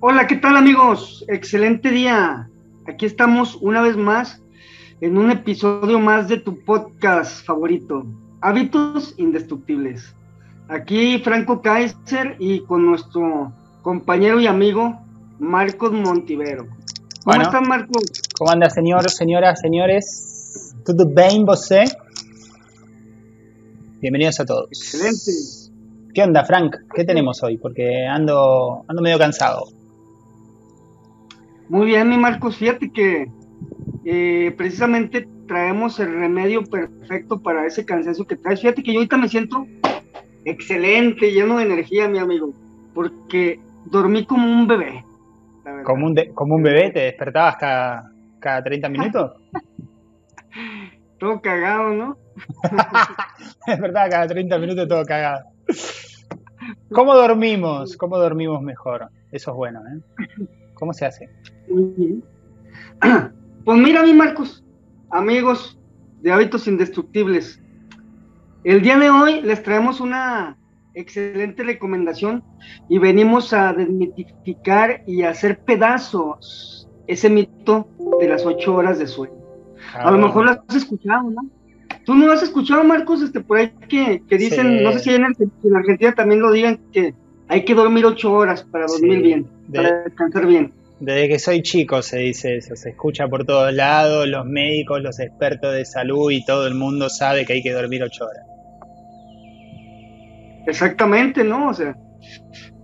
Hola, ¿qué tal amigos? Excelente día. Aquí estamos una vez más en un episodio más de tu podcast favorito, Hábitos Indestructibles. Aquí Franco Kaiser y con nuestro compañero y amigo Marcos Montivero. ¿Cómo están, Marcos? ¿Cómo anda, señor, señoras, señores? ¿Todo bien, vos? Bienvenidos a todos. Excelente. ¿Qué onda, Frank? ¿Qué tenemos hoy? Porque ando, ando medio cansado. Muy bien, mi Marcos. Fíjate que eh, precisamente traemos el remedio perfecto para ese cansancio que traes. Fíjate que yo ahorita me siento excelente, lleno de energía, mi amigo, porque dormí como un bebé. ¿Como un, ¿Como un bebé? ¿Te despertabas cada, cada 30 minutos? todo cagado, ¿no? es verdad, cada 30 minutos todo cagado. ¿Cómo dormimos? ¿Cómo dormimos mejor? Eso es bueno, ¿eh? ¿Cómo se hace? Muy bien. Pues mira, mi Marcos, amigos de hábitos indestructibles, el día de hoy les traemos una excelente recomendación y venimos a desmitificar y hacer pedazos ese mito de las ocho horas de sueño. a lo mejor lo has escuchado, ¿no? ¿Tú no lo has escuchado, Marcos? Este, por ahí que, dicen, no sé si en, Argentina también lo digan, que hay que dormir ocho horas para dormir bien, para descansar bien. Desde que soy chico se dice eso, se escucha por todos lados, los médicos, los expertos de salud y todo el mundo sabe que hay que dormir ocho horas. Exactamente, ¿no? O sea,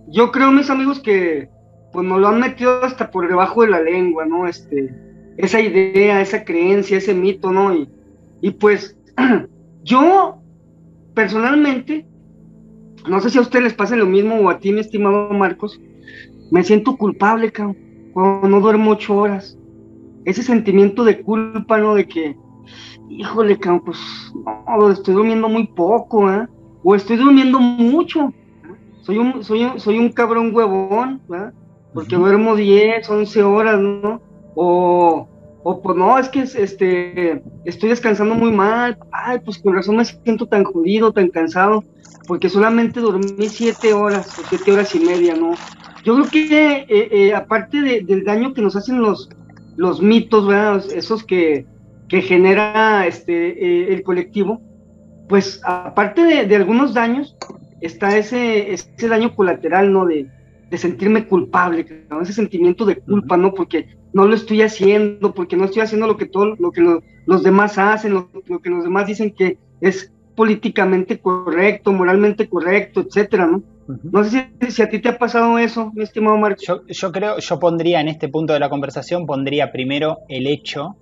yo creo, mis amigos, que pues nos lo han metido hasta por debajo de la lengua, ¿no? Este, esa idea, esa creencia, ese mito, ¿no? Y, y pues yo, personalmente, no sé si a ustedes les pasa lo mismo o a ti, mi estimado Marcos, me siento culpable, cabrón cuando no duermo ocho horas. Ese sentimiento de culpa, ¿no? De que, híjole, pues, no, estoy durmiendo muy poco, ¿eh? O estoy durmiendo mucho. Soy un, soy soy un cabrón huevón, ¿verdad? Porque duermo 10, 11 horas, ¿no? O, o pues no, es que este, estoy descansando muy mal. Ay, pues con razón me siento tan jodido, tan cansado, porque solamente dormí 7 horas, o 7 horas y media, ¿no? Yo creo que eh, eh, aparte del daño que nos hacen los, los mitos, ¿verdad? esos que, que genera este, eh, el colectivo, pues aparte de, algunos daños, está ese, ese daño colateral, ¿no? De, sentirme culpable, ese sentimiento de culpa, ¿no? Porque no lo estoy haciendo, porque no estoy haciendo lo que todo, lo que los demás hacen, lo, que los demás dicen que es políticamente correcto, moralmente correcto, etcétera, ¿no? No sé si, a ti te ha pasado eso, mi estimado Marco. Yo, creo, yo pondría en este punto de la conversación, pondría primero el hecho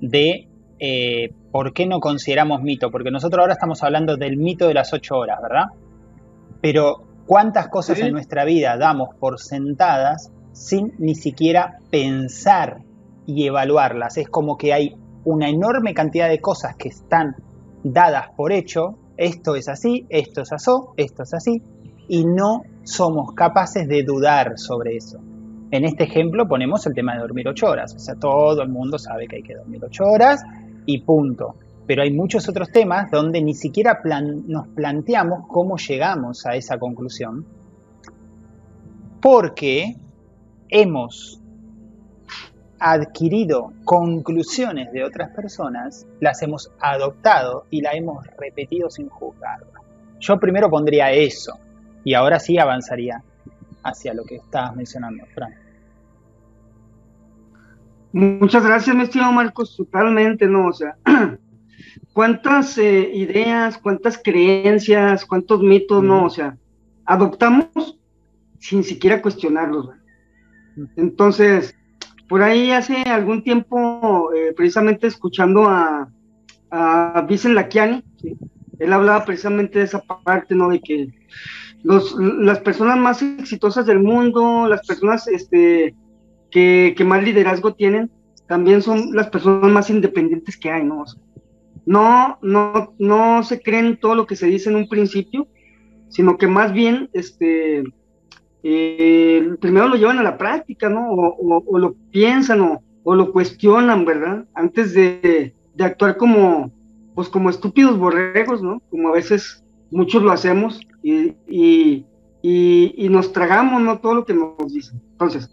de eh, por qué no consideramos mito, porque nosotros ahora estamos hablando del mito de las ocho horas, ¿verdad? Pero cuántas cosas en nuestra vida damos por sentadas sin ni siquiera pensar y evaluarlas. Es como que hay una enorme cantidad de cosas que están dadas por hecho, esto es así, esto es así, esto es así, y no somos capaces de dudar sobre eso. En este ejemplo ponemos el tema de dormir ocho horas, o sea, todo el mundo sabe que hay que dormir ocho horas y punto. Pero hay muchos otros temas donde ni siquiera nos planteamos cómo llegamos a esa conclusión, porque hemos adquirido conclusiones de otras personas, las hemos adoptado y las hemos repetido sin juzgarlas. Yo primero pondría eso y ahora sí avanzaría hacia lo que estabas mencionando, Fran. Muchas gracias, mi estimado Marcos, totalmente, ¿no? O sea, cuántas eh, ideas, cuántas creencias, cuántos mitos, ¿no? O sea, adoptamos sin siquiera cuestionarlos. Entonces, por ahí hace algún tiempo, eh, precisamente escuchando a, a Vicen Laquiani, él hablaba precisamente de esa parte, ¿no? De que los, las personas más exitosas del mundo, las personas este, que, que, más liderazgo tienen, también son las personas más independientes que hay, ¿no? no, no, no se creen todo lo que se dice en un principio, sino que más bien, este, eh, primero lo llevan a la práctica, ¿no? O, lo piensan o, lo cuestionan, ¿verdad? Antes de, actuar como, pues como estúpidos borregos, ¿no? Como a veces muchos lo hacemos y, y, nos tragamos ¿no? todo lo que nos dicen. Entonces,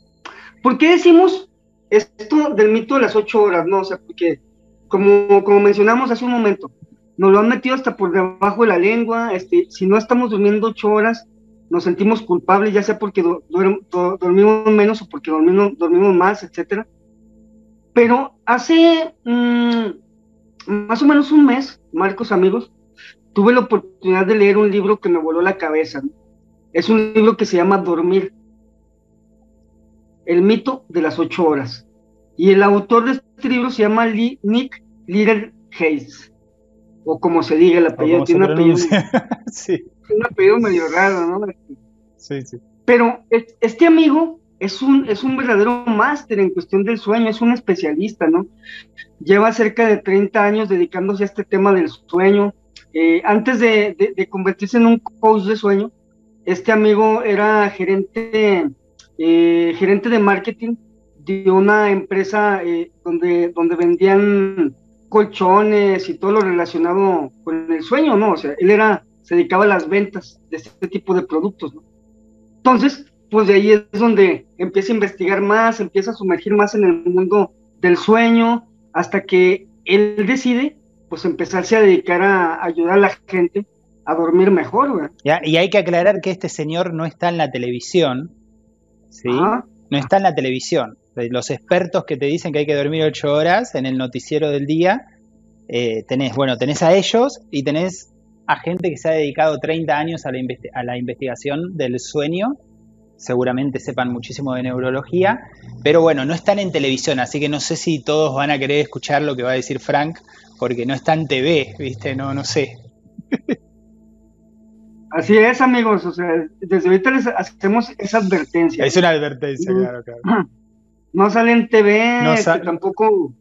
¿por qué decimos esto del mito de las ocho horas? No, o sea, porque como, como mencionamos hace un momento, nos lo han metido hasta por debajo de la lengua, este, si no estamos durmiendo ocho horas, nos sentimos culpables, ya sea porque dormimos menos o porque dormimos, dormimos más, etcétera. Pero hace mm, más o menos un mes, Marcos amigos, tuve la oportunidad de leer un libro que me voló la cabeza. Es un libro que se llama Dormir, el mito de las ocho horas. Y el autor de este libro se llama Nick Little Hayes, o como se diga el apellido. Tiene un apellido, sí. un apellido medio raro, ¿no? Sí, sí. Pero este amigo es un, es un verdadero máster en cuestión del sueño, es un especialista, ¿no? Lleva cerca de 30 años dedicándose a este tema del sueño. Eh, antes de, convertirse en un coach de sueño, este amigo era gerente, eh, gerente de marketing de una empresa eh, donde, donde vendían colchones y todo lo relacionado con el sueño, ¿no? O sea, él era, se dedicaba a las ventas de este tipo de productos, ¿no? Entonces, pues de ahí es donde empieza a investigar más, empieza a sumergir más en el mundo del sueño, hasta que él decide, pues empezarse a dedicar a ayudar a la gente a dormir mejor. y hay que aclarar que este señor no está en la televisión, ¿sí? No está en la televisión. Los expertos que te dicen que hay que dormir ocho horas en el noticiero del día, eh, tenés, bueno, tenés a ellos y tenés a gente que se ha dedicado 30 años a la, a la investigación del sueño seguramente sepan muchísimo de neurología, pero bueno, no están en televisión, así que no sé si todos van a querer escuchar lo que va a decir Frank, porque no está en TV, ¿viste? No, no sé. Así es, amigos, o sea, desde ahorita les hacemos esa advertencia. Es una advertencia, claro, claro. No sale en TV, este, tampoco...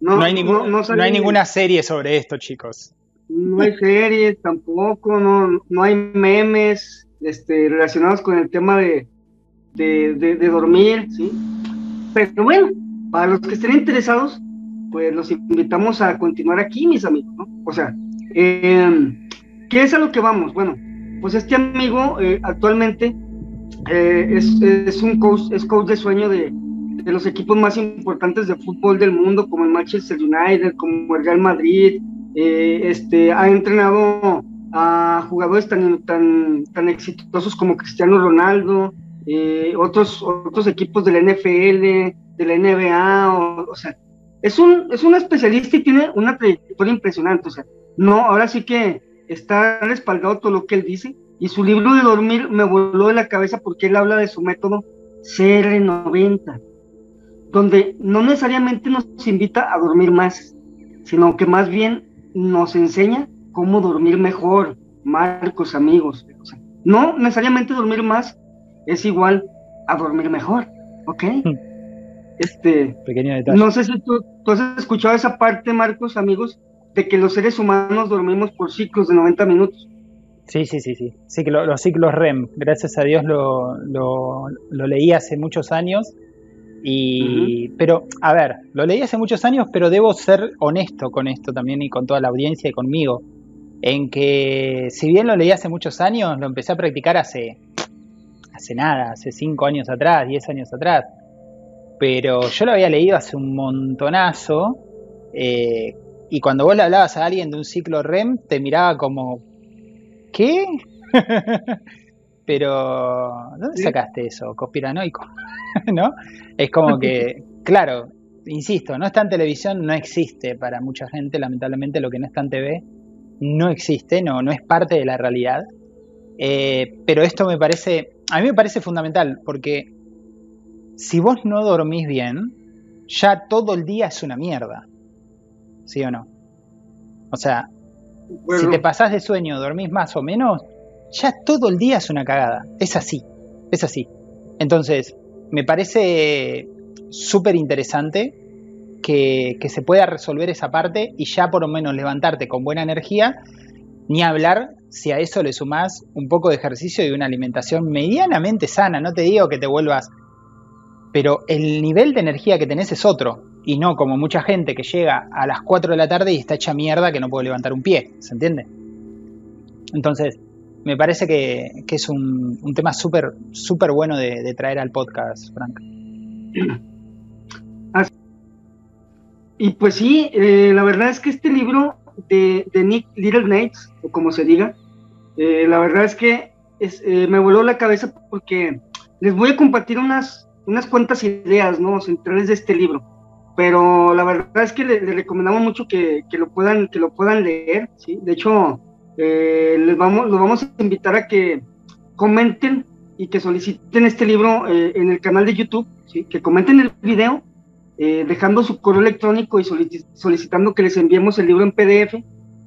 No, hay no hay ninguna serie sobre esto, chicos. No hay series tampoco, no, no hay memes este, relacionados con el tema de, de, dormir, ¿sí? Pero bueno, para los que estén interesados, pues los invitamos a continuar aquí, mis amigos, ¿no? O sea, em, ¿qué es a lo que vamos? Bueno, pues este amigo eh, actualmente eh, es, es, un coach, es coach de sueño de, de, los equipos más importantes de fútbol del mundo, como el Manchester United, como el Real Madrid, eh, este, ha entrenado a jugadores tan, tan, tan exitosos como Cristiano Ronaldo, eh, otros, otros equipos de la NFL, de la NBA, o, sea, es un, es un especialista y tiene una trayectoria impresionante, o sea, no, ahora sí que está respaldado todo lo que él dice, y su libro de dormir me voló de la cabeza porque él habla de su método CR90, donde no necesariamente nos invita a dormir más, sino que más bien nos enseña cómo dormir mejor, Marcos, amigos. no necesariamente dormir más es igual a dormir mejor, ¿ok? Hmm. Este, Pequeño detalle. No sé si tú, has escuchado esa parte, Marcos, amigos, de que los seres humanos dormimos por ciclos de 90 minutos. Sí, sí, sí, sí. sí que los ciclos REM, gracias a Dios lo, lo, leí hace muchos años. Y, pero, a ver, lo leí hace muchos años, pero debo ser honesto con esto también y con toda la audiencia y conmigo en que si bien lo leí hace muchos años, lo empecé a practicar hace, hace nada, hace 5 años atrás, 10 años atrás. Pero yo lo había leído hace un montonazo. Eh, y cuando vos le hablabas a alguien de un ciclo REM, te miraba como, ¿qué? Pero, ¿dónde sacaste eso? Conspiranoico, ¿no? Es como que, claro, insisto, no está en televisión, no existe para mucha gente, lamentablemente lo que no está en TV no existe, no, no es parte de la realidad. Eh, pero esto me parece, a mí me parece fundamental, porque si vos no dormís bien, ya todo el día es una mierda. ¿Sí o no? O sea, si te pasás de sueño, dormís más o menos, ya todo el día es una cagada. Es así, es así. Entonces, me parece súper interesante que, se pueda resolver esa parte y ya por lo menos levantarte con buena energía, ni hablar si a eso le sumás un poco de ejercicio y una alimentación medianamente sana, no te digo que te vuelvas, pero el nivel de energía que tenés es otro, y no como mucha gente que llega a las 4 de la tarde y está hecha mierda que no puede levantar un pie, ¿se entiende? Entonces, me parece que, es un, tema súper súper bueno de, traer al podcast, Frank. Y pues sí, eh, la verdad es que este libro de, Nick Little Nates, o como se diga, eh, la verdad es que eh, me voló la cabeza porque les voy a compartir unas, unas cuantas ideas ¿no? centrales de este libro. Pero la verdad es que le, recomendamos mucho que, lo puedan, que lo puedan leer. ¿sí? De hecho, les vamos, los vamos a invitar a que comenten y que soliciten este libro en el canal de YouTube, ¿sí? que comenten el video eh, dejando su correo electrónico y solicitando que les enviemos el libro en PDF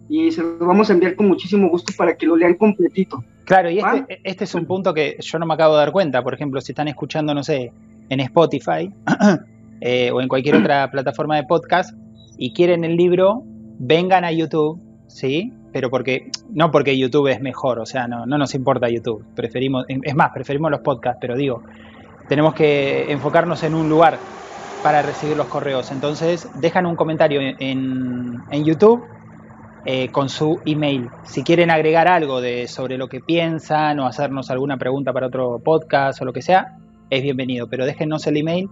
y se lo vamos a enviar con muchísimo gusto para que lo lean completito. Claro, y este, este, es un punto que yo no me acabo de dar cuenta. Por ejemplo, si están escuchando, no sé, en Spotify eh, o en cualquier otra plataforma de podcast y quieren el libro, vengan a YouTube, ¿sí? Pero porque, no porque YouTube es mejor, o sea, no, no nos importa YouTube. Preferimos, es más, preferimos los podcasts, pero digo, tenemos que enfocarnos en un lugar para recibir los correos. Entonces, dejan un comentario en, en YouTube eh, con su email. Si quieren agregar algo de, sobre lo que piensan o hacernos alguna pregunta para otro podcast o lo que sea, es bienvenido. Pero déjenos el email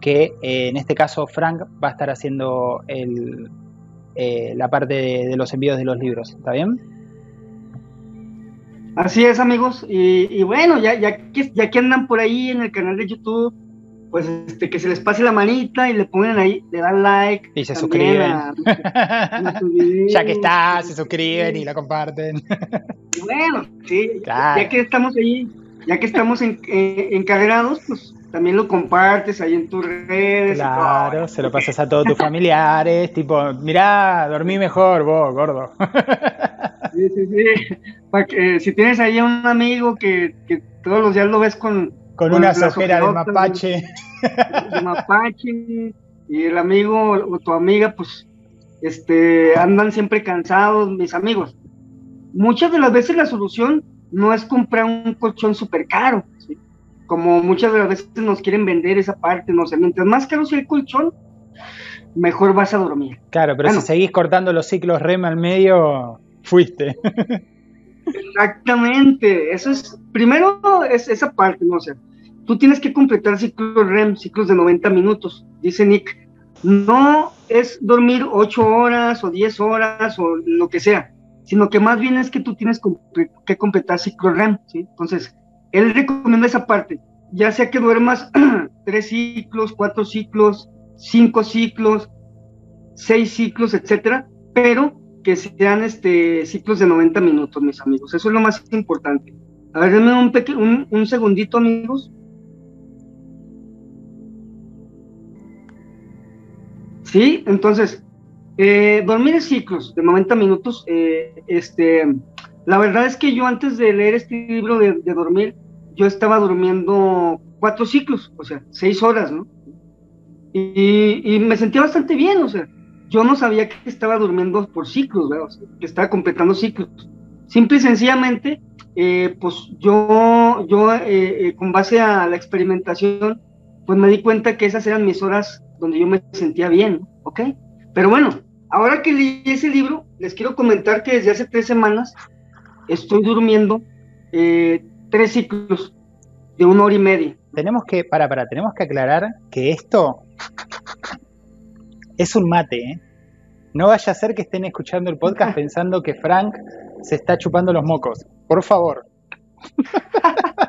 que eh, en este caso Frank va a estar haciendo el, eh, la parte de, los envíos de los libros. ¿Está bien? Así es, amigos. Y, bueno, ya, ya, ya que andan por ahí en el canal de YouTube, pues este, que se les pase la manita y le ponen ahí, le dan like. Y se suscriben. ya que está, se suscriben y la comparten. bueno, sí, ya que estamos ahí, ya que estamos en, encargados, pues también lo compartes ahí en tus redes. Claro, se lo pasas a todos tus familiares, tipo, mirá, dormí mejor vos, gordo. sí, sí, sí. Que, si tienes ahí a un amigo que, que todos los días lo ves con, con, una sojera de mapache. De mapache. Y el amigo o tu amiga, pues, este, andan siempre cansados, mis amigos. Muchas de las veces la solución no es comprar un colchón súper caro, como muchas de las veces nos quieren vender esa parte, no sé, mientras más caro sea el colchón, mejor vas a dormir. Claro, pero si seguís cortando los ciclos REM al medio, fuiste. Exactamente, eso es, primero es esa parte, no sé, tú tienes que completar ciclos REM, ciclos de 90 minutos, dice Nick, no es dormir 8 horas o 10 horas o lo que sea, sino que más bien es que tú tienes que completar ciclos REM, ¿sí? Entonces, él recomienda esa parte, ya sea que duermas 3 ciclos, 4 ciclos, 5 ciclos, 6 ciclos, etcétera, pero que sean este, ciclos de 90 minutos, mis amigos. Eso es lo más importante. A ver, denme un, un, un segundito, amigos. Sí, entonces, eh, dormir en ciclos de 90 minutos. Eh, este, la verdad es que yo antes de leer este libro de, dormir, yo estaba durmiendo cuatro ciclos, o sea, seis horas, ¿no? Y, y me sentía bastante bien, o sea, yo no sabía que estaba durmiendo por ciclos, que estaba completando ciclos. Simple y sencillamente, eh, pues yo, yo eh, eh, con base a la experimentación, pues me di cuenta que esas eran mis horas donde yo me sentía bien, ¿ok? Pero bueno, ahora que leí ese libro, les quiero comentar que desde hace tres semanas estoy durmiendo tres ciclos de una hora y media. Tenemos que, para, para, tenemos que aclarar que esto es un mate, ¿eh? No vaya a ser que estén escuchando el podcast pensando que Frank se está chupando los mocos. Por favor.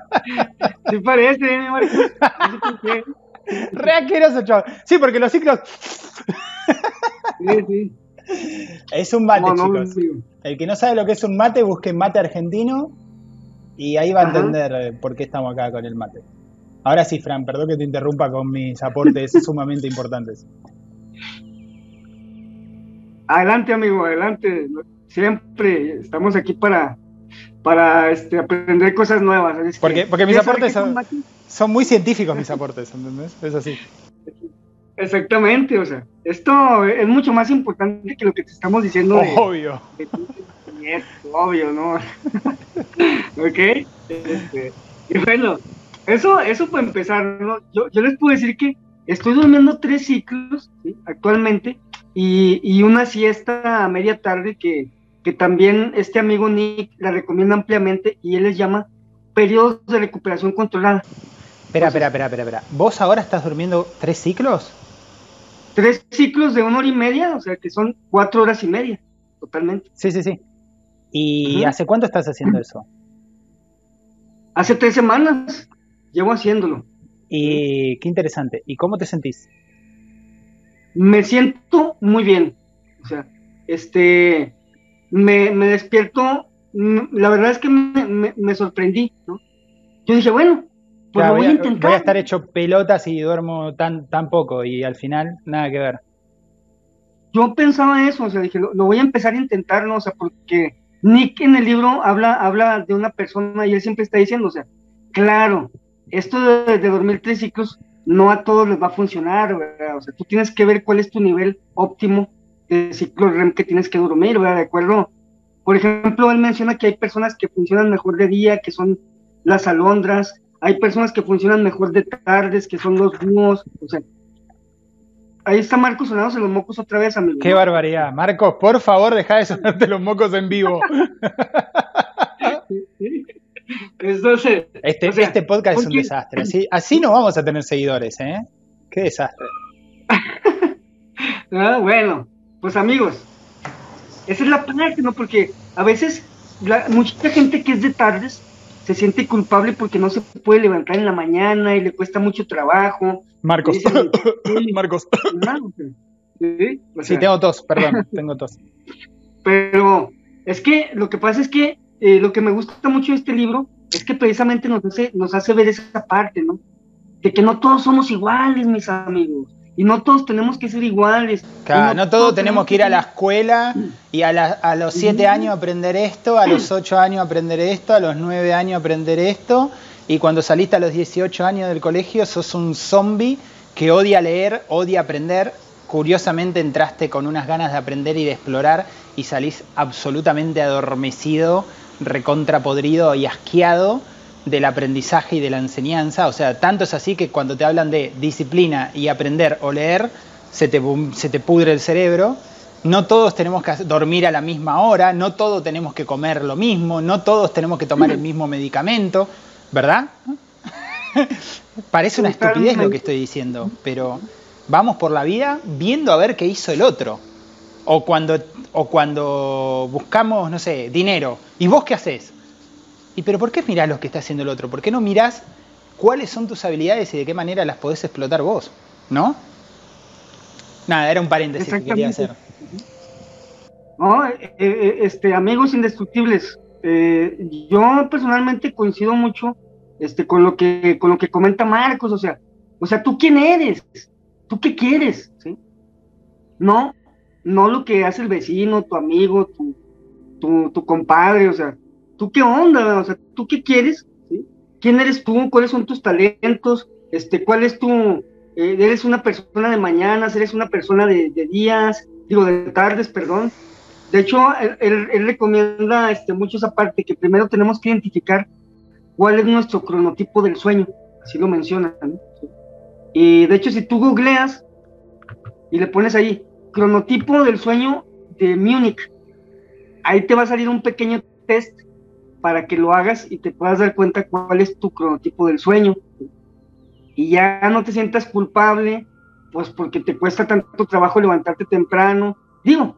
Sí parece, ¿eh, Marcos. Re chaval. Sí, porque los ciclos... Sí, sí. Es un mate, chicos. el que no sabe lo que es un mate, busque mate argentino y ahí va a entender eh, por qué estamos acá con el mate. Ahora sí, Fran, perdón que te interrumpa con mis aportes sumamente importantes. Adelante, amigo, adelante. Siempre estamos aquí para, para este, aprender cosas nuevas. porque, porque mis aportes son, muy científicos, mis aportes, ¿entendés? Es así. Exactamente, o sea, esto es mucho más importante que lo que te estamos diciendo. Obvio. obvio, ¿no? ok. Este, y bueno, eso, eso para empezar, ¿no? yo, yo les puedo decir que estoy durmiendo tres ciclos actualmente y, una siesta a media tarde que, que también este amigo Nick la recomienda ampliamente y él les llama periodos de recuperación controlada. Espera, espera, espera, espera, espera. ¿Vos ahora estás durmiendo tres ciclos? Tres ciclos de una hora y media, o sea que son cuatro horas y media, totalmente. Sí, sí, sí. ¿Y hace cuánto estás haciendo eso? Hace tres semanas llevo haciéndolo. Y qué interesante. ¿Y cómo te sentís? Me siento muy bien. O sea, este, me, despierto, la verdad es que me, sorprendí, ¿no? Yo dije, bueno, pues lo voy, a, intentar. Voy a estar hecho pelotas y duermo tan, tan poco y al final nada que ver. Yo pensaba eso, o sea, dije, lo, voy a empezar a intentar, ¿no? O sea, porque Nick en el libro habla, habla de una persona y él siempre está diciendo, o sea, claro, esto de, dormir tres ciclos no a todos les va a funcionar, ¿verdad? O sea, tú tienes que ver cuál es tu nivel óptimo de ciclo REM que tienes que dormir, ¿verdad? De acuerdo. Por ejemplo, él menciona que hay personas que funcionan mejor de día, que son las alondras, hay personas que funcionan mejor de tardes, que son los búhos, o sea, ahí está Marcos sonándose los mocos otra vez, amigo. Qué barbaridad. Marcos, por favor, deja de sonarte los mocos en vivo. Entonces, este, este podcast es un desastre. Así, así no vamos a tener seguidores, ¿eh? Qué desastre. ah, bueno, pues amigos, esa es la parte, ¿no? Porque a veces mucha gente que es de tardes se siente culpable porque no se puede levantar en la mañana y le cuesta mucho trabajo. Marcos, Marcos. Sí, sí, tengo tos, perdón, tengo tos. Pero es que lo que pasa es que eh, lo que me gusta mucho de este libro es que precisamente nos hace, nos hace ver esa parte, ¿no? De que no todos somos iguales, mis amigos. Y no todos tenemos que ser iguales. Claro, no, todos tenemos que ir a la escuela y a, a los siete años aprender esto, a los ocho años aprender esto, a los nueve años aprender esto. Y cuando saliste a los 18 años del colegio sos un zombie que odia leer, odia aprender. Curiosamente entraste con unas ganas de aprender y de explorar y salís absolutamente adormecido recontrapodrido y asqueado del aprendizaje y de la enseñanza. O sea, tanto es así que cuando te hablan de disciplina y aprender o leer, se te, se te pudre el cerebro. No todos tenemos que dormir a la misma hora, no todos tenemos que comer lo mismo, no todos tenemos que tomar el mismo medicamento, ¿verdad? Parece una estupidez lo que estoy diciendo, pero vamos por la vida viendo a ver qué hizo el otro. O cuando, o cuando buscamos, no sé, dinero. ¿Y vos qué haces? ¿Y pero por qué mirás lo que está haciendo el otro? ¿Por qué no mirás cuáles son tus habilidades y de qué manera las podés explotar vos? ¿No? Nada, era un paréntesis que quería hacer. No, eh, eh, este, amigos indestructibles, eh, yo personalmente coincido mucho este, con, lo que, con lo que comenta Marcos, o sea, o sea, ¿tú quién eres? ¿Tú qué quieres? ¿Sí? No, no lo que hace el vecino, tu amigo, tu, tu, compadre, o sea, ¿tú qué onda? O sea, ¿tú qué quieres? ¿Quién eres tú? ¿Cuáles son tus talentos? Este, ¿Cuál es tu... Eh, eres una persona de mañanas, eres una persona de, días, digo, de tardes, perdón. De hecho, él, recomienda este, mucho esa parte, que primero tenemos que identificar cuál es nuestro cronotipo del sueño, así lo menciona. Y de hecho, si tú googleas y le pones ahí, cronotipo del sueño de Múnich. Ahí te va a salir un pequeño test para que lo hagas y te puedas dar cuenta cuál es tu cronotipo del sueño. Y ya no te sientas culpable, pues porque te cuesta tanto trabajo levantarte temprano. Digo,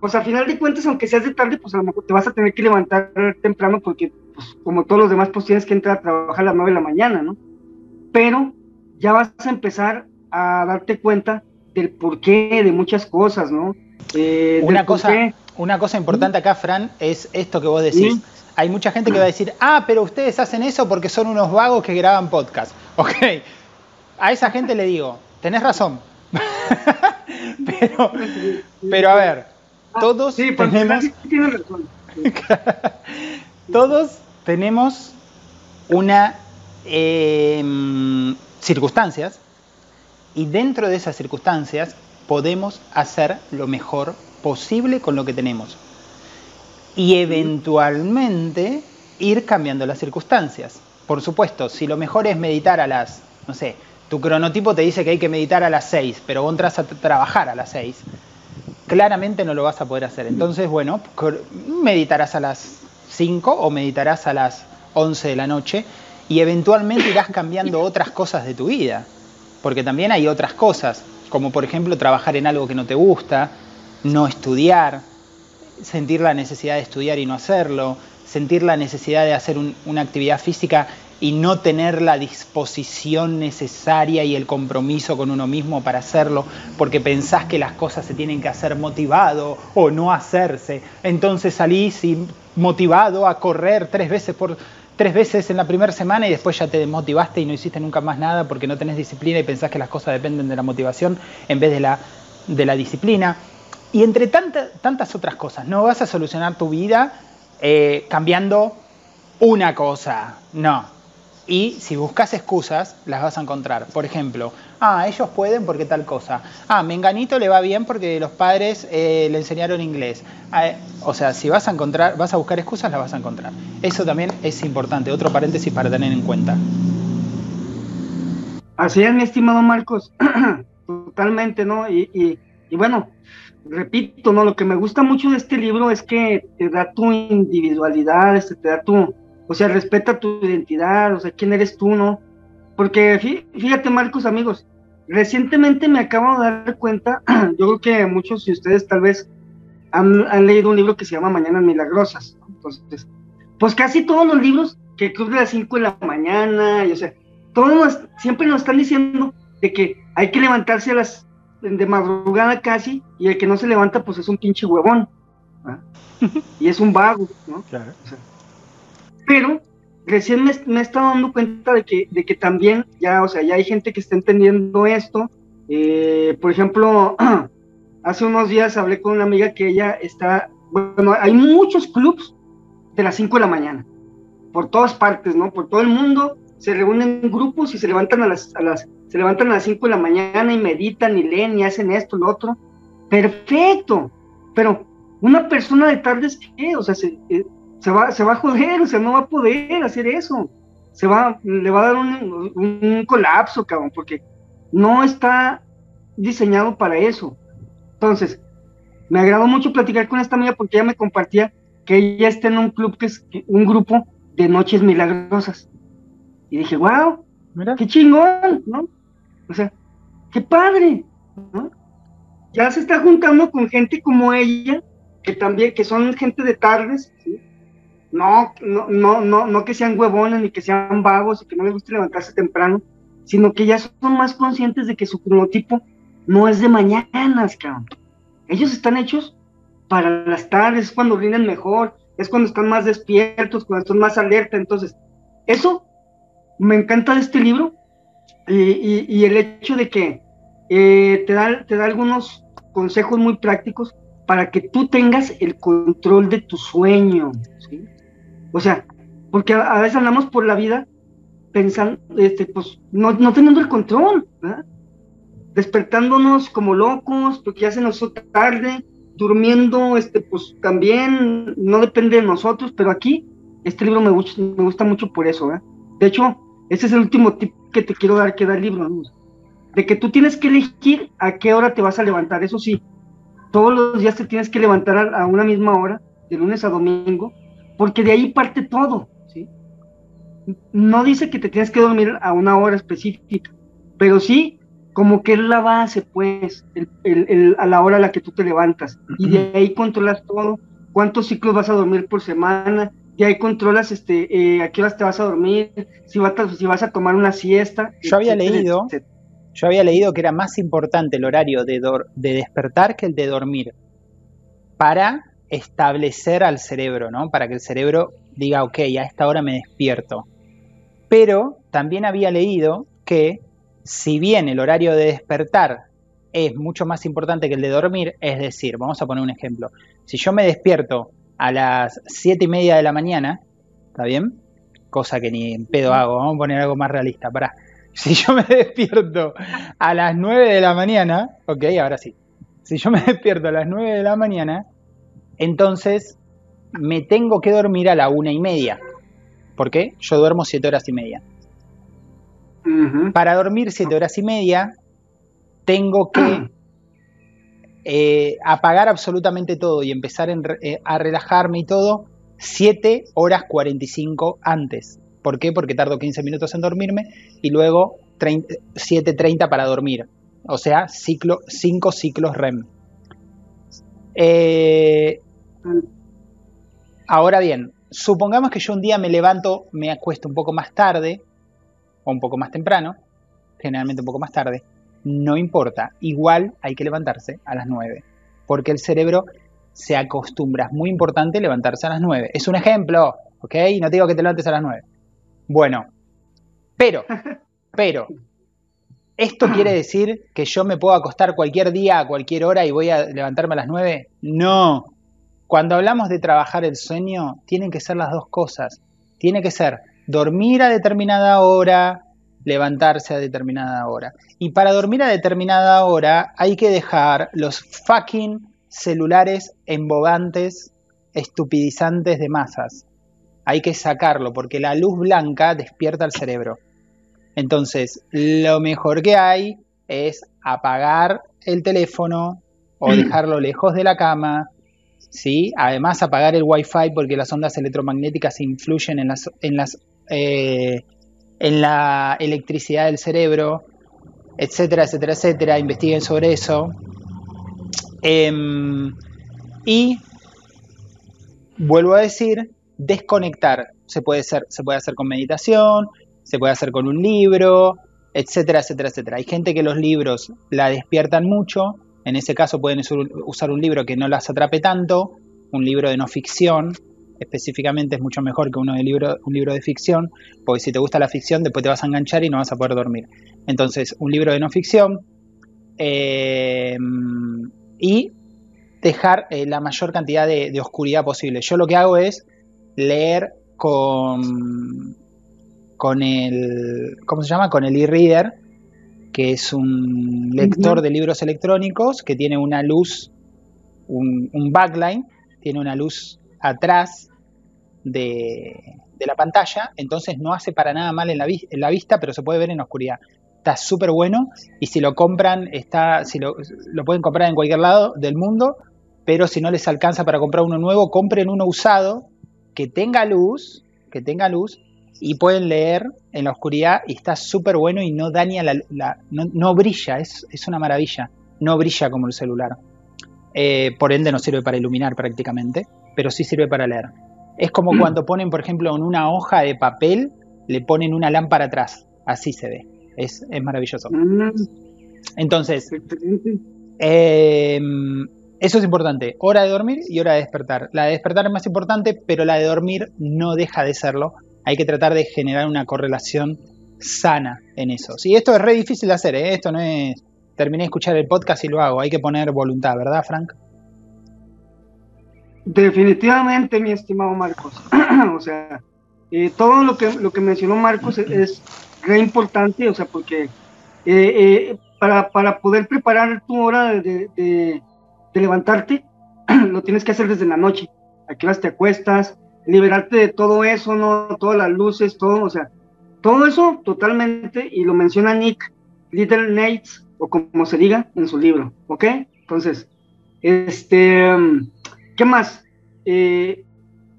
pues al final de cuentas, aunque seas de tarde, pues a lo mejor te vas a tener que levantar temprano porque, pues como todos los demás, pues tienes que entrar a trabajar a las 9 de la mañana, ¿no? Pero ya vas a empezar a darte cuenta del porqué de muchas cosas, ¿no? Eh, una, cosa, una cosa importante acá, Fran, es esto que vos decís. Hay mucha gente que va a decir, ah, pero ustedes hacen eso porque son unos vagos que graban podcast. Ok, a esa gente le digo, tenés razón. pero, pero a ver, ah, todos tenemos... todos tenemos una eh, circunstancias y dentro de esas circunstancias podemos hacer lo mejor posible con lo que tenemos. Y eventualmente ir cambiando las circunstancias. Por supuesto, si lo mejor es meditar a las, no sé, tu cronotipo te dice que hay que meditar a las 6, pero vos entras a trabajar a las 6. claramente no lo vas a poder hacer. Entonces, bueno, meditarás a las 5 o meditarás a las 11 de la noche y eventualmente irás cambiando otras cosas de tu vida, porque también hay otras cosas, como por ejemplo trabajar en algo que no te gusta, no estudiar, sentir la necesidad de estudiar y no hacerlo, sentir la necesidad de hacer una actividad física y no tener la disposición necesaria y el compromiso con uno mismo para hacerlo, porque pensás que las cosas se tienen que hacer motivado o no hacerse. Entonces salís motivado a correr tres veces por tres veces en la primera semana y después ya te desmotivaste y no hiciste nunca más nada porque no tenés disciplina y pensás que las cosas dependen de la motivación en vez de la, de la disciplina. Y entre tantas otras cosas, no vas a solucionar tu vida eh, cambiando una cosa, no, y si buscas excusas, las vas a encontrar. Por ejemplo, ah, ellos pueden porque tal cosa. Ah, Menganito le va bien porque los padres eh, le enseñaron inglés. Ah, o sea, si vas a encontrar, vas a buscar excusas, las vas a encontrar. Eso también es importante, otro paréntesis para tener en cuenta. Así es, mi estimado Marcos, totalmente, ¿no? Y, y, bueno, repito, ¿no? Lo que me gusta mucho de este libro es que te da tu individualidad, este, te da tu, o sea, respeta tu identidad, o sea, quién eres tú, ¿no? Porque fíjate, Marcos, amigos, recientemente me acabo de dar cuenta, yo creo que muchos de ustedes tal vez han, leído un libro que se llama Mañanas Milagrosas. Entonces, pues casi todos los libros que creo de las 5 de la mañana, y, o sea, todos siempre nos están diciendo de que hay que levantarse a las de madrugada casi, y el que no se levanta, pues es un pinche huevón. y es un vago, ¿no? Claro. O sea, pero recién me, he estado dando cuenta de que, de que también ya, o sea, ya hay gente que está entendiendo esto. Eh, por ejemplo, hace unos días hablé con una amiga que ella está, bueno, hay muchos clubs de las 5 de la mañana, por todas partes, ¿no? Por todo el mundo, se reúnen en grupos y se levantan a las, a las, se levantan a las 5 de la mañana y meditan y leen y hacen esto, lo otro. Perfecto, pero una persona de tardes, ¿qué? O sea, se, eh, se va, se va a joder, o sea, no va a poder hacer eso. Se va, le va a dar un, colapso, cabrón, porque no está diseñado para eso. Entonces, me agradó mucho platicar con esta amiga porque ella me compartía que ella está en un club que es un grupo de noches milagrosas. Y dije, wow, Mira. qué chingón, ¿no? O sea, qué padre, ¿no? Ya se está juntando con gente como ella, que también, que son gente de tardes, ¿sí? No, no, no, no, no que sean huevones ni que sean vagos y que no les guste levantarse temprano, sino que ya son más conscientes de que su cronotipo no es de mañanas, cabrón. Ellos están hechos para las tardes, es cuando rinden mejor, es cuando están más despiertos, cuando están más alerta. Entonces, eso me encanta de este libro y, el hecho de que eh, te, da, te da algunos consejos muy prácticos para que tú tengas el control de tu sueño. O sea, porque a, veces andamos por la vida pensando, este, pues, no, no teniendo el control, ¿verdad? despertándonos como locos, porque ya se nos hizo tarde, durmiendo, este, pues también no depende de nosotros, pero aquí este libro me gusta, me gusta mucho por eso, ¿verdad? De hecho, ese es el último tip que te quiero dar que da el libro, ¿no? de que tú tienes que elegir a qué hora te vas a levantar, eso sí, todos los días te tienes que levantar a una misma hora, de lunes a domingo, porque de ahí parte todo, ¿sí? No dice que te tienes que dormir a una hora específica, pero sí como que es la base, pues, a la hora a la que tú te levantas. Y de ahí controlas todo, cuántos ciclos vas a dormir por semana, de ahí controlas este, eh, a qué horas te vas a dormir, si vas a, si vas a tomar una siesta. Yo había leído, yo había leído que era más importante el horario de, de despertar que el de dormir para establecer al cerebro, ¿no? Para que el cerebro diga, ok, a esta hora me despierto. Pero también había leído que si bien el horario de despertar es mucho más importante que el de dormir, es decir, vamos a poner un ejemplo, si yo me despierto a las siete y media de la mañana, ¿está bien? Cosa que ni en pedo hago, vamos a poner algo más realista, para. Si yo me despierto a las 9 de la mañana, ok, ahora sí. Si yo me despierto a las 9 de la mañana, entonces me tengo que dormir a la una y media. ¿Por qué? Yo duermo siete horas y media. Para dormir siete horas y media, tengo que eh, apagar absolutamente todo y empezar eh, a relajarme y todo 7 horas 45 antes. ¿Por qué? Porque tardo 15 minutos en dormirme y luego 7.30 para dormir. O sea, ciclo, 5 ciclos REM. Eh, ahora bien, supongamos que yo un día me levanto, me acuesto un poco más tarde o un poco más temprano, generalmente un poco más tarde, no importa, igual hay que levantarse a las 9, porque el cerebro se acostumbra, es muy importante levantarse a las 9. Es un ejemplo, ¿ok? No te digo que te levantes a las 9. Bueno, pero, pero, ¿esto quiere decir que yo me puedo acostar cualquier día, a cualquier hora y voy a levantarme a las 9? No. Cuando hablamos de trabajar el sueño, tienen que ser las dos cosas. Tiene que ser dormir a determinada hora, levantarse a determinada hora. Y para dormir a determinada hora hay que dejar los fucking celulares embobantes, estupidizantes de masas. Hay que sacarlo porque la luz blanca despierta el cerebro. Entonces, lo mejor que hay es apagar el teléfono o dejarlo lejos de la cama, ¿sí? Además, apagar el wifi porque las ondas electromagnéticas influyen en las, en las eh, en la electricidad del cerebro, etcétera, etcétera, etcétera. Investiguen sobre eso. Em, y vuelvo a decir, desconectar. Se puede, hacer, se puede hacer con meditación, se puede hacer con un libro, etcétera, etcétera, etcétera. Hay gente que los libros la despiertan mucho. En ese caso pueden usar un libro que no las atrape tanto, un libro de no ficción, específicamente es mucho mejor que uno de libro, un libro de ficción, porque si te gusta la ficción, después te vas a enganchar y no vas a poder dormir. Entonces, un libro de no ficción eh, y dejar eh, la mayor cantidad de, oscuridad posible. Yo lo que hago es leer con el, ¿cómo se llama? Con el e-reader, que es un lector de libros electrónicos que tiene una luz, un, un backline, tiene una luz atrás de, la pantalla, entonces no hace para nada mal en la, en la vista, pero se puede ver en oscuridad. Está súper bueno y si lo compran, está, si lo, lo pueden comprar en cualquier lado del mundo, pero si no les alcanza para comprar uno nuevo, compren uno usado que tenga luz, que tenga luz y pueden leer en la oscuridad y está súper bueno y no daña la, no, brilla, es, es, una maravilla, no brilla como el celular. Eh, por ende no sirve para iluminar prácticamente, pero sí sirve para leer. Es como cuando ponen, por ejemplo, en una hoja de papel, le ponen una lámpara atrás. Así se ve. Es, maravilloso. Mm. Entonces, em, eso es importante. Hora de dormir y hora de despertar. La de despertar es más importante, pero la de dormir no deja de serlo. Hay que tratar de generar una correlación sana en eso. Sí, esto es re difícil de hacer, ¿eh? esto no es terminé de escuchar el podcast y lo hago. Hay que poner voluntad, ¿verdad, Frank? Definitivamente, mi estimado Marcos. o sea, eh, todo lo que, lo que mencionó Marcos es, re importante, o sea, porque eh, eh, para, para, poder preparar tu hora de, de, levantarte, lo tienes que hacer desde la noche. Aquí vas, te acuestas, liberarte de todo eso, ¿no? Todas las luces, todo, o sea, todo eso totalmente, y lo menciona Nick Little Nates, o como se diga en su libro, ¿ok? Entonces, este ¿Qué más? Eh,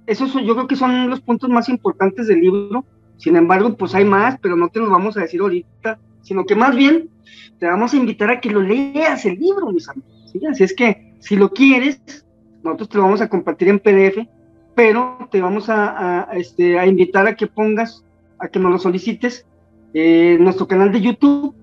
esos yo creo que son los puntos más importantes del libro. Sin embargo, pues hay más, pero no te los vamos a decir ahorita, sino que más bien te vamos a invitar a que lo leas el libro, mis amigos. Así es que si lo quieres, nosotros te lo vamos a compartir en PDF, pero te vamos a, este, a invitar a que pongas, a que nos lo solicites eh, en nuestro canal de YouTube,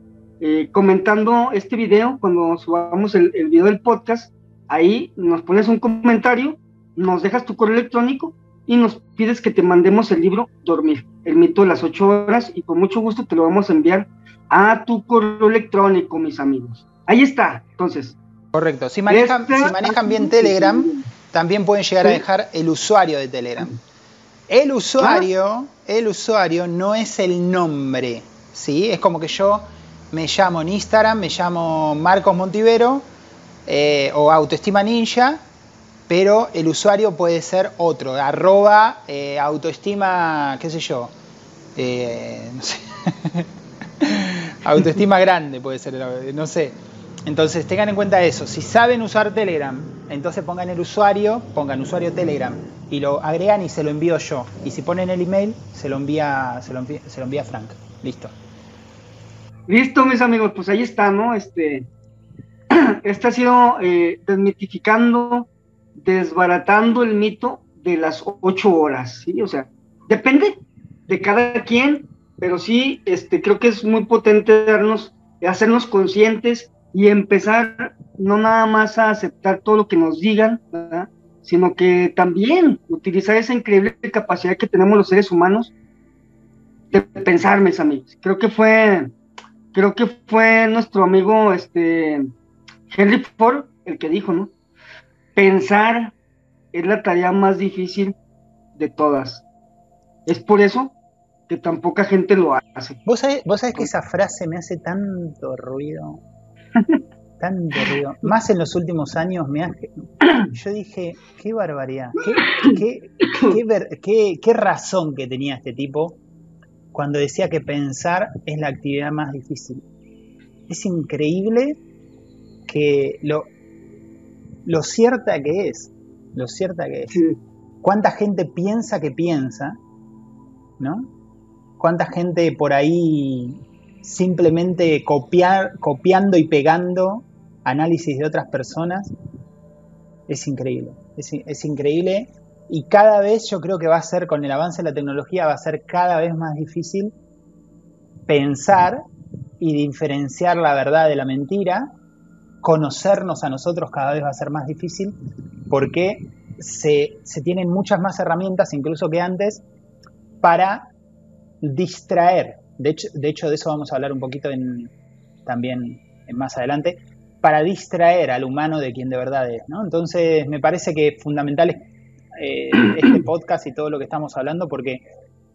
eh, comentando este video cuando subamos el, el video del podcast ahí nos pones un comentario, nos dejas tu correo electrónico y nos pides que te mandemos el libro Dormir, el mito de las ocho horas, y con mucho gusto te lo vamos a enviar a tu correo electrónico, mis amigos. Ahí está, entonces. Correcto. Si manejan, si manejan bien Telegram, también pueden llegar a dejar el usuario de Telegram. El usuario, el usuario no es el nombre, ¿sí? Es como que yo me llamo en Instagram, me llamo Marcos Montivero, eh, o autoestima ninja, pero el usuario puede ser otro, arroba eh, autoestima, qué sé yo, eh, no sé. autoestima grande puede ser, no sé. Entonces tengan en cuenta eso. Si saben usar Telegram, entonces pongan el usuario, pongan usuario Telegram y lo agregan y se lo envío yo. Y si ponen el email, se lo envía, se lo envía, se lo envía Frank. Listo. Listo, mis amigos, pues ahí está, ¿no? Este, este ha sido eh, desmitificando, desbaratando el mito de las ocho horas, ¿sí? O sea, depende de cada quien, pero sí, este, creo que es muy potente darnos, hacernos conscientes y empezar no nada más a aceptar todo lo que nos digan, sino que también utilizar esa increíble capacidad que tenemos los seres humanos de pensar, mis amigos. Creo que fue, creo que fue nuestro amigo este Henry Ford el que dijo, ¿no? Pensar es la tarea más difícil de todas. Es por eso que tan poca gente lo hace. ¿Vos sabés, vos sabés que esa frase me hace tanto ruido? Tan ruido. Más en los últimos años me hace... Yo dije, qué barbaridad, qué, qué, qué, razón que tenía este tipo cuando decía que pensar es la actividad más difícil. Es increíble que lo, lo cierta que es, lo cierta que es. ¿Cuánta gente piensa que piensa? ¿No? ¿Cuánta gente por ahí simplemente copiar, copiando y pegando análisis de otras personas, es increíble. Es, increíble y cada vez yo creo que va a ser, con el avance de la tecnología, va a ser cada vez más difícil pensar y diferenciar la verdad de la mentira. Conocernos a nosotros cada vez va a ser más difícil porque se, se tienen muchas más herramientas, incluso que antes, para distraer de hecho, de hecho, de eso vamos a hablar un poquito en, también más adelante, para distraer al humano de quien de verdad es. ¿no? Entonces, me parece que es fundamental eh, este podcast y todo lo que estamos hablando porque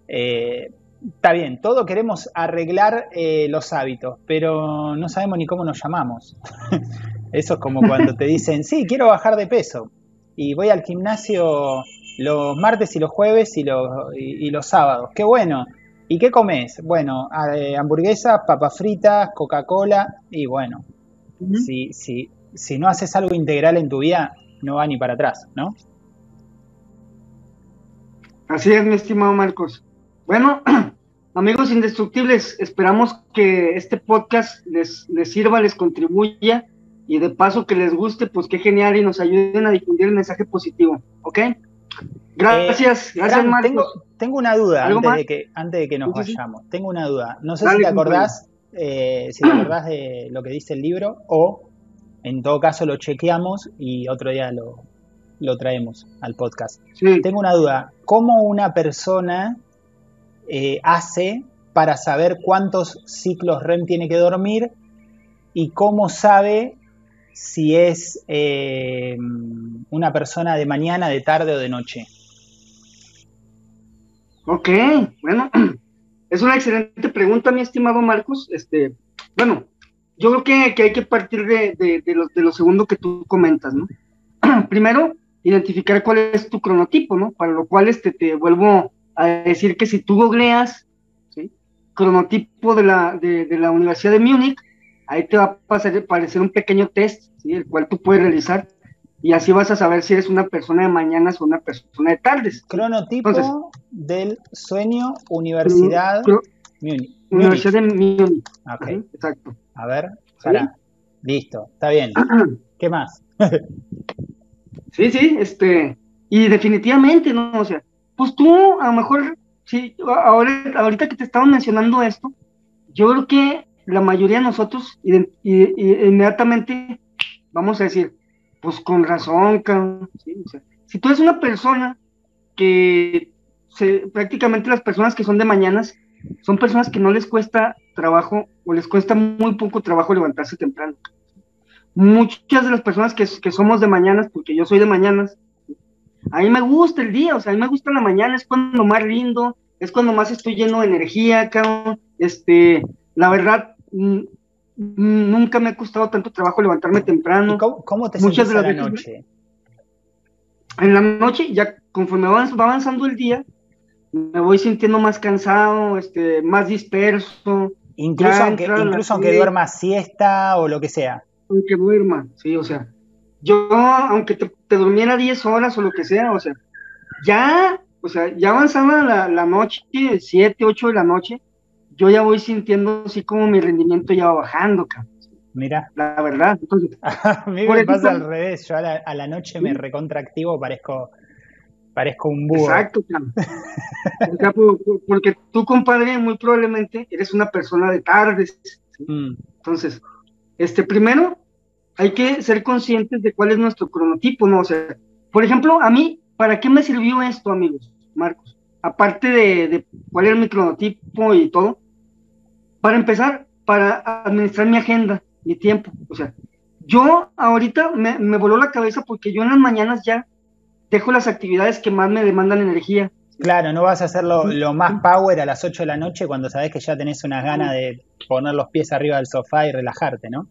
eh, está bien, todo queremos arreglar eh, los hábitos, pero no sabemos ni cómo nos llamamos. Eso es como cuando te dicen, sí, quiero bajar de peso y voy al gimnasio los martes y los jueves y los, y los sábados. Qué bueno. ¿Y qué comes? Bueno, eh, hamburguesas, papas fritas, Coca-Cola y bueno, si, si, si no haces algo integral en tu vida, no va ni para atrás, ¿no? Así es, mi estimado Marcos. Bueno, amigos indestructibles, esperamos que este podcast les, les sirva, les contribuya y de paso que les guste, pues qué genial y nos ayuden a difundir el mensaje positivo, ¿ok? Gracias, eh, gracias Tengo, una duda antes de, que, antes de que nos vayamos. Tengo una duda. No sé si te acordás, eh, si te acordás de lo que dice el libro o en todo caso lo chequeamos y otro día lo, lo traemos al podcast. Tengo una duda. ¿Cómo una persona eh, hace para saber cuántos ciclos REM tiene que dormir y cómo sabe si es eh, una persona de mañana, de tarde o de noche. Ok, bueno, es una excelente pregunta, mi estimado Marcos. Este, bueno, yo creo que, hay que partir de, lo, segundo que tú comentas, ¿no? Primero, identificar cuál es tu cronotipo, ¿no? Para lo cual este, te vuelvo a decir que si tú googleas, ¿sí? Cronotipo de la, de la Universidad de Múnich, ahí te va a pasar, aparecer un pequeño test, ¿sí? el cual tú puedes realizar, y así vas a saber si eres una persona de mañanas o una persona de tardes. Cronotipo del sueño, Universidad Múnich. Universidad de Múnich. Ok. exacto. A ver, para. Listo, está bien. ¿Qué más? sí, sí, este, y definitivamente, ¿no? O sea, pues tú, a lo mejor, sí, ahora, ahorita que te estaba mencionando esto, yo creo que la mayoría de nosotros inmediatamente vamos a decir, pues con razón, si tú eres una persona que se, prácticamente las personas que son de mañanas son personas que no les cuesta trabajo o les cuesta muy poco trabajo levantarse temprano. Muchas de las personas que, que somos de mañanas, porque yo soy de mañanas, a mí me gusta el día, o sea, a mí me gusta la mañana, es cuando más rindo, es cuando más estoy lleno de energía, cabrón. Este, la verdad, nunca me ha costado tanto trabajo levantarme temprano. cómo, te Muchas de las la noche? En la noche, ya conforme va avanzando el día, me voy sintiendo más cansado, este, más disperso. Incluso aunque, incluso aunque duerma siesta o lo que sea. aunque duerma, sí, o sea, yo, aunque te, durmiera 10 horas o lo que sea, o sea, ya, o sea, ya avanzaba la, la noche, 7, 8 de la noche, yo ya voy sintiendo así como mi rendimiento ya va bajando, cabrón. Mira. La verdad. a mí me pasa al revés. Yo a la, noche me recontractivo, parezco, parezco un búho. Exacto, porque tú, compadre, muy probablemente eres una persona de tardes. Mm. Entonces, este, primero, hay que ser conscientes de cuál es nuestro cronotipo, ¿no? O sea, por ejemplo, a mí, ¿para qué me sirvió esto, amigos, Marcos? Aparte de, de cuál es mi cronotipo y todo, para empezar, para administrar mi agenda mi tiempo. O sea, yo ahorita me, voló la cabeza porque yo en las mañanas ya dejo las actividades que más me demandan energía. Claro, no vas a hacerlo lo más power a las 8 de la noche cuando sabes que ya tenés unas ganas de poner los pies arriba del sofá y relajarte, ¿no?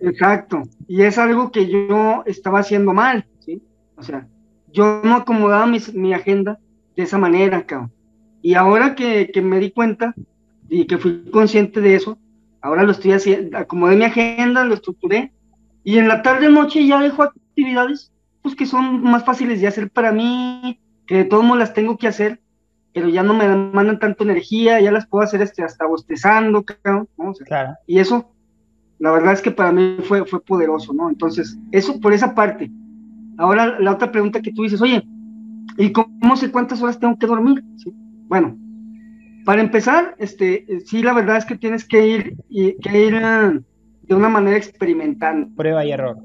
Exacto. Y es algo que yo estaba haciendo mal, ¿sí? O sea, yo no acomodaba mi agenda de esa manera, cabrón. Y ahora que, que me di cuenta y que fui consciente de eso, Ahora lo estoy haciendo, acomodé mi agenda, lo estructuré y en la tarde noche ya dejo actividades pues que son más fáciles de hacer para mí, que de todos modos las tengo que hacer, pero ya no me demandan tanto energía, ya las puedo hacer este, hasta bostezando, claro. Y eso, la verdad es que para mí fue, fue poderoso, ¿no? Entonces, eso por esa parte. Ahora la otra pregunta que tú dices, oye, ¿y cómo sé cuántas horas tengo que dormir? Bueno, para empezar, este, sí, la verdad es que tienes que ir, que ir eh, de una manera experimental. Prueba y error.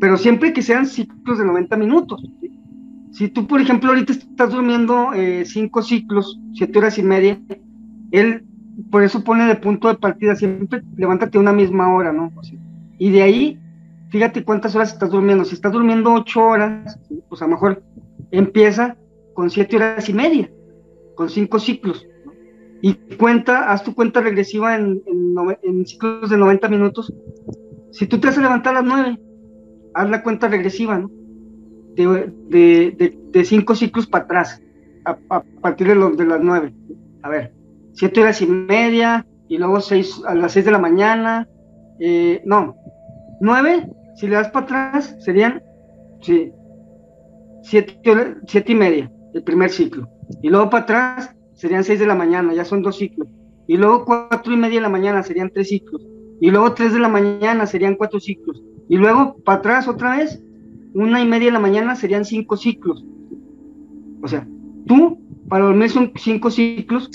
Pero siempre que sean ciclos de 90 minutos. Si tú, por ejemplo, ahorita estás durmiendo eh, cinco ciclos, siete horas y media, él por eso pone de punto de partida siempre levántate a una misma hora, ¿no? y de ahí, fíjate cuántas horas estás durmiendo. Si estás durmiendo ocho horas, pues a lo mejor empieza con siete horas y media con cinco ciclos. Y cuenta, haz tu cuenta regresiva en, en, ciclos de 90 minutos. Si tú te vas a levantar a las 9, haz la cuenta regresiva, ¿no? De, de, cinco ciclos para atrás, a, partir de, los, de las 9. A ver, siete horas y media, y luego seis, a las 6 de la mañana. Eh, no, 9, si le das para atrás, serían, sí, siete, siete y media, el primer ciclo. Y luego para atrás serían 6 de la mañana, ya son dos ciclos. Y luego cuatro y media de la mañana serían tres ciclos. Y luego 3 de la mañana serían cuatro ciclos. Y luego para atrás otra vez, una y media de la mañana serían cinco ciclos. O sea, tú para dormir son cinco ciclos,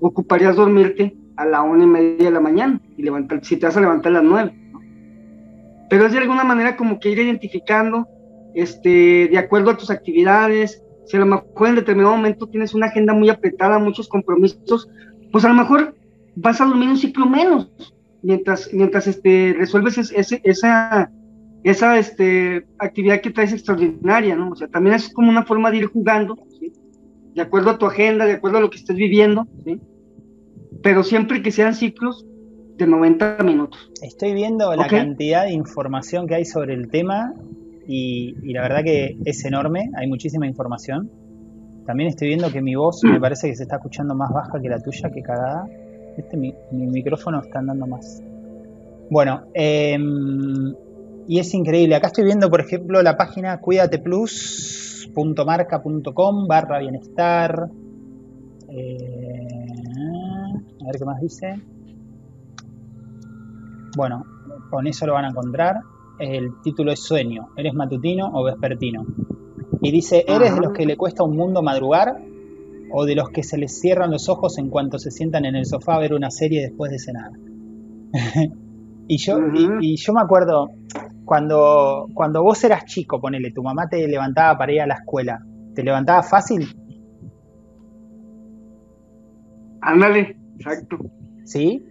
ocuparías dormirte a la una y media de la mañana y levantar, si te vas a levantar a las nueve. Pero es de alguna manera como que ir identificando, este, de acuerdo a tus actividades, si a lo mejor en determinado momento tienes una agenda muy apretada, muchos compromisos, pues a lo mejor vas a dormir un ciclo menos mientras, mientras este, resuelves ese, esa, esa este, actividad que traes extraordinaria, ¿no? O sea, también es como una forma de ir jugando, ¿sí? De acuerdo a tu agenda, de acuerdo a lo que estés viviendo, ¿sí? Pero siempre que sean ciclos de 90 minutos. Estoy viendo la cantidad de información que hay sobre el tema y, la verdad que es enorme, hay muchísima información. También estoy viendo que mi voz me parece que se está escuchando más baja que la tuya, que cagada. Este mi, micrófono está andando más. Bueno, em, y es increíble. Acá estoy viendo, por ejemplo, la página cuidateplus.marca.com barra bienestar. Eh, a ver qué más dice. Bueno, con eso lo van a encontrar el título es Sueño, ¿eres matutino o vespertino? Y dice, ¿eres de los que le cuesta un mundo madrugar o de los que se les cierran los ojos en cuanto se sientan en el sofá a ver una serie después de cenar? y, yo, y, yo me acuerdo, cuando, cuando vos eras chico, ponele, tu mamá te levantaba para ir a la escuela, ¿te levantaba fácil? Ándale, exacto. ¿Sí?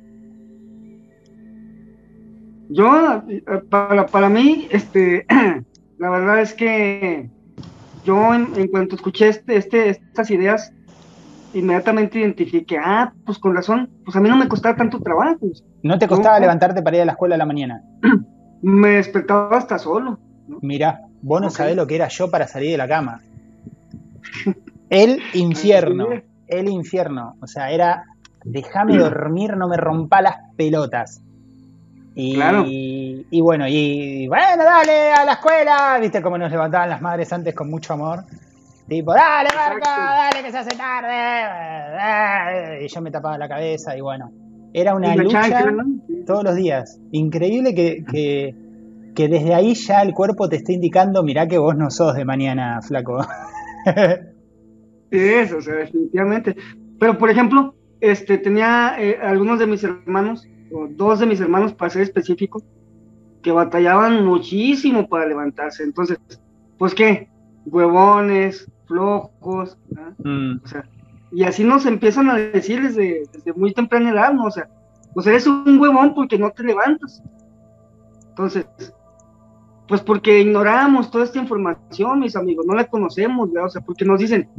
Yo, eh, para, para mí, este, la verdad es que yo en, cuanto escuché este, este, estas ideas, inmediatamente identifiqué, ah, pues con razón, pues a mí no me costaba tanto trabajo. ¿No te costaba levantarte para ir a la escuela a la mañana? Me despertaba hasta solo. Mira, vos no sabés lo que era yo para salir de la cama. El infierno, el infierno. O sea, era, déjame dormir, no me rompa las pelotas. Y, y bueno, y bueno, dale a la escuela, viste cómo nos levantaban las madres antes con mucho amor. Tipo, dale, Marco, dale que se hace tarde. Y yo me tapaba la cabeza y bueno, era una lucha todos los días. Increíble que, que, que, desde ahí ya el cuerpo te esté indicando, mirá que vos no sos de mañana, flaco. eso, o sea, definitivamente. Pero, por ejemplo, este, tenía eh, algunos de mis hermanos, o dos de mis hermanos, para ser específico, que batallaban muchísimo para levantarse. Entonces, pues qué, huevones, flojos, mm. o sea, y así nos empiezan a decir desde, desde muy temprana edad, ¿no? O sea, pues eres un huevón porque no te levantas. Entonces, pues porque ignoramos toda esta información, mis amigos, no la conocemos, O sea, porque nos dicen,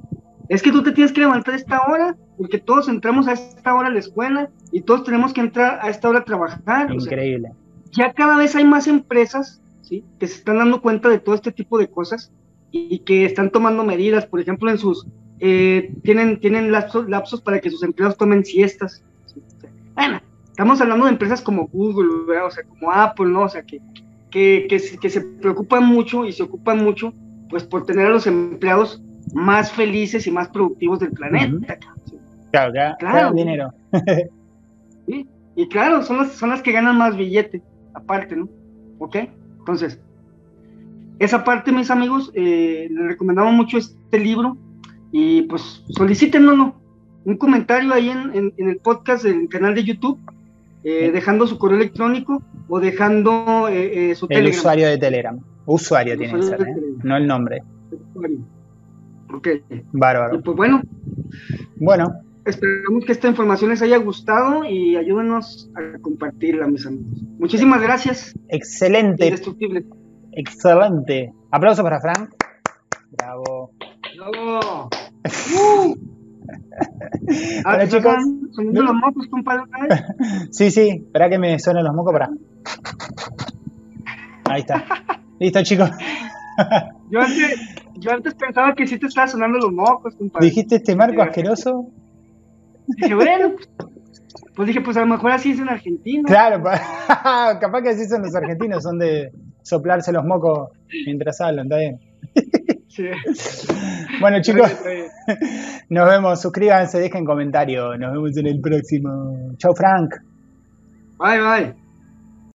es que tú te tienes que levantar a esta hora, porque todos entramos a esta hora a la escuela y todos tenemos que entrar a esta hora a trabajar. Increíble. ya cada vez hay más empresas, ¿sí? Que se están dando cuenta de todo este tipo de cosas y que están tomando medidas, por ejemplo, en sus, eh, tienen, tienen lapsos, lapsos, para que sus empleados tomen siestas. Bueno, estamos hablando de empresas como Google, o sea, como Apple, ¿no? O sea, que, que, que, se preocupan mucho y se ocupan mucho, pues, por tener a los empleados más felices y más productivos del planeta. Claro, ya, claro. dinero. ¿Sí? Y claro, son las, son las que ganan más billete, aparte, ¿no? ¿Ok? Entonces, esa parte, mis amigos, eh, les recomendamos mucho este libro y pues solicítenos un comentario ahí en, el podcast del canal de YouTube, eh, dejando su correo electrónico o dejando eh, su El usuario de Telegram. Usuario tiene que ser, no el nombre. Ok. Bárbaro. pues bueno. Bueno. Esperamos que esta información les haya gustado y ayúdenos a compartirla, mis amigos. Muchísimas gracias. Excelente. Indestructible. Excelente. Aplauso para Frank. Bravo. Bravo. Uh. bueno, chicos. ¿Sonando los mocos, compadre? sí, sí. Espera que me suenen los mocos para. Ahí está. Listo, chicos. Yo, antes, yo antes pensaba que sí te estaban sonando los mocos, compadre. ¿Dijiste este marco asqueroso? Dije, bueno, pues dije, pues a lo mejor así es en Argentina. Claro, capaz que así son los argentinos, son de soplarse los mocos mientras hablan, ¿está bien? Sí. Bueno, chicos, nos vemos. Suscríbanse, dejen comentario. Nos vemos en el próximo. Chao, Frank. Bye, bye.